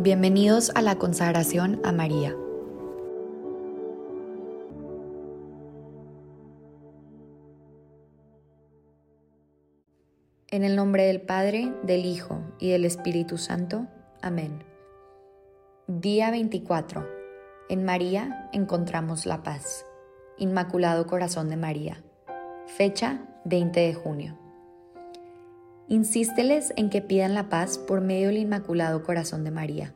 Bienvenidos a la consagración a María. En el nombre del Padre, del Hijo y del Espíritu Santo. Amén. Día 24. En María encontramos la paz. Inmaculado Corazón de María. Fecha 20 de junio. Insísteles en que pidan la paz por medio del Inmaculado Corazón de María,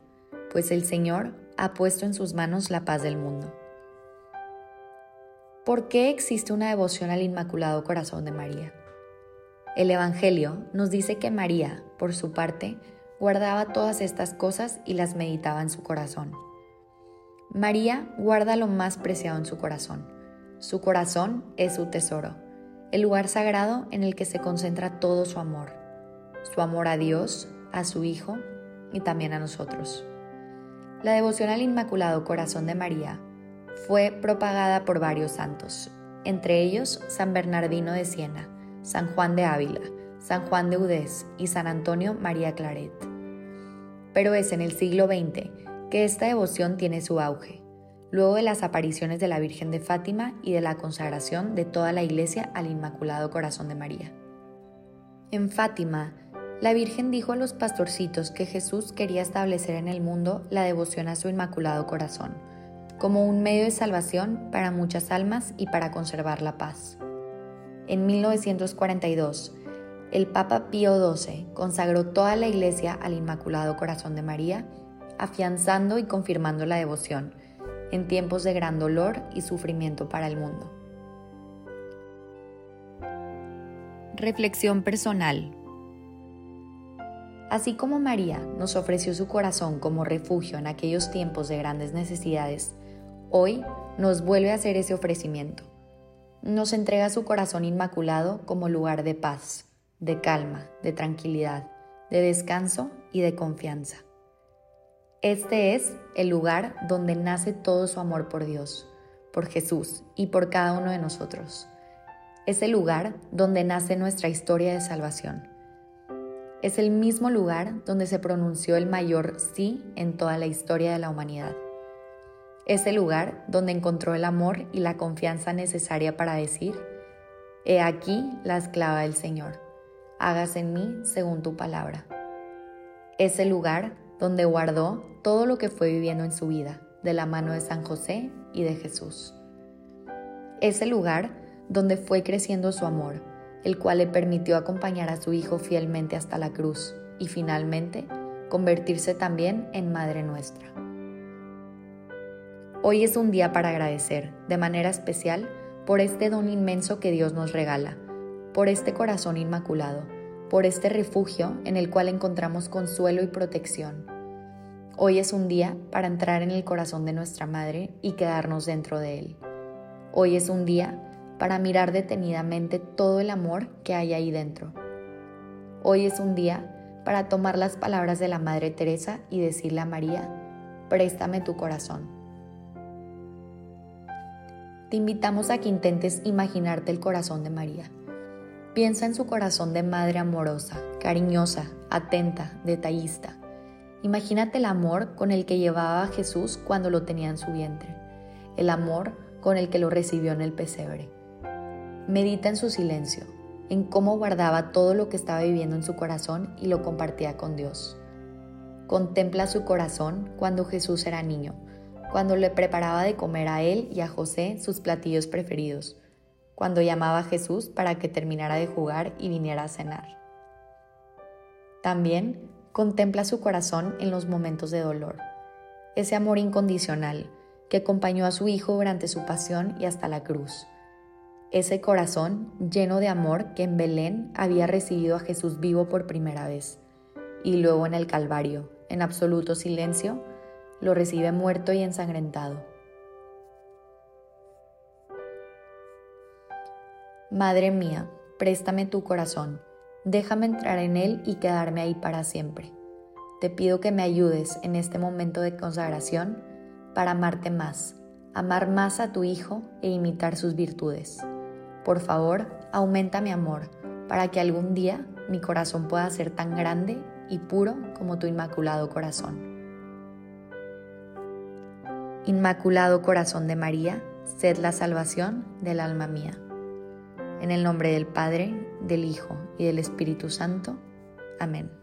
pues el Señor ha puesto en sus manos la paz del mundo. ¿Por qué existe una devoción al Inmaculado Corazón de María? El Evangelio nos dice que María, por su parte, guardaba todas estas cosas y las meditaba en su corazón. María guarda lo más preciado en su corazón. Su corazón es su tesoro, el lugar sagrado en el que se concentra todo su amor su amor a Dios, a su Hijo y también a nosotros. La devoción al Inmaculado Corazón de María fue propagada por varios santos, entre ellos San Bernardino de Siena, San Juan de Ávila, San Juan de Udés y San Antonio María Claret. Pero es en el siglo XX que esta devoción tiene su auge, luego de las apariciones de la Virgen de Fátima y de la consagración de toda la Iglesia al Inmaculado Corazón de María. En Fátima, la Virgen dijo a los pastorcitos que Jesús quería establecer en el mundo la devoción a su Inmaculado Corazón, como un medio de salvación para muchas almas y para conservar la paz. En 1942, el Papa Pío XII consagró toda la Iglesia al Inmaculado Corazón de María, afianzando y confirmando la devoción en tiempos de gran dolor y sufrimiento para el mundo. Reflexión personal Así como María nos ofreció su corazón como refugio en aquellos tiempos de grandes necesidades, hoy nos vuelve a hacer ese ofrecimiento. Nos entrega su corazón inmaculado como lugar de paz, de calma, de tranquilidad, de descanso y de confianza. Este es el lugar donde nace todo su amor por Dios, por Jesús y por cada uno de nosotros. Es el lugar donde nace nuestra historia de salvación es el mismo lugar donde se pronunció el mayor sí en toda la historia de la humanidad. Es el lugar donde encontró el amor y la confianza necesaria para decir, He aquí la esclava del Señor, hágase en mí según tu palabra. Es el lugar donde guardó todo lo que fue viviendo en su vida, de la mano de San José y de Jesús. Es el lugar donde fue creciendo su amor, el cual le permitió acompañar a su Hijo fielmente hasta la cruz y finalmente convertirse también en Madre nuestra. Hoy es un día para agradecer, de manera especial, por este don inmenso que Dios nos regala, por este corazón inmaculado, por este refugio en el cual encontramos consuelo y protección. Hoy es un día para entrar en el corazón de nuestra Madre y quedarnos dentro de él. Hoy es un día para mirar detenidamente todo el amor que hay ahí dentro. Hoy es un día para tomar las palabras de la Madre Teresa y decirle a María, préstame tu corazón. Te invitamos a que intentes imaginarte el corazón de María. Piensa en su corazón de madre amorosa, cariñosa, atenta, detallista. Imagínate el amor con el que llevaba a Jesús cuando lo tenía en su vientre, el amor con el que lo recibió en el pesebre. Medita en su silencio, en cómo guardaba todo lo que estaba viviendo en su corazón y lo compartía con Dios. Contempla su corazón cuando Jesús era niño, cuando le preparaba de comer a él y a José sus platillos preferidos, cuando llamaba a Jesús para que terminara de jugar y viniera a cenar. También contempla su corazón en los momentos de dolor, ese amor incondicional que acompañó a su Hijo durante su pasión y hasta la cruz ese corazón lleno de amor que en Belén había recibido a Jesús vivo por primera vez, y luego en el Calvario, en absoluto silencio, lo recibe muerto y ensangrentado. Madre mía, préstame tu corazón, déjame entrar en él y quedarme ahí para siempre. Te pido que me ayudes en este momento de consagración para amarte más, amar más a tu Hijo e imitar sus virtudes. Por favor, aumenta mi amor para que algún día mi corazón pueda ser tan grande y puro como tu inmaculado corazón. Inmaculado corazón de María, sed la salvación del alma mía. En el nombre del Padre, del Hijo y del Espíritu Santo. Amén.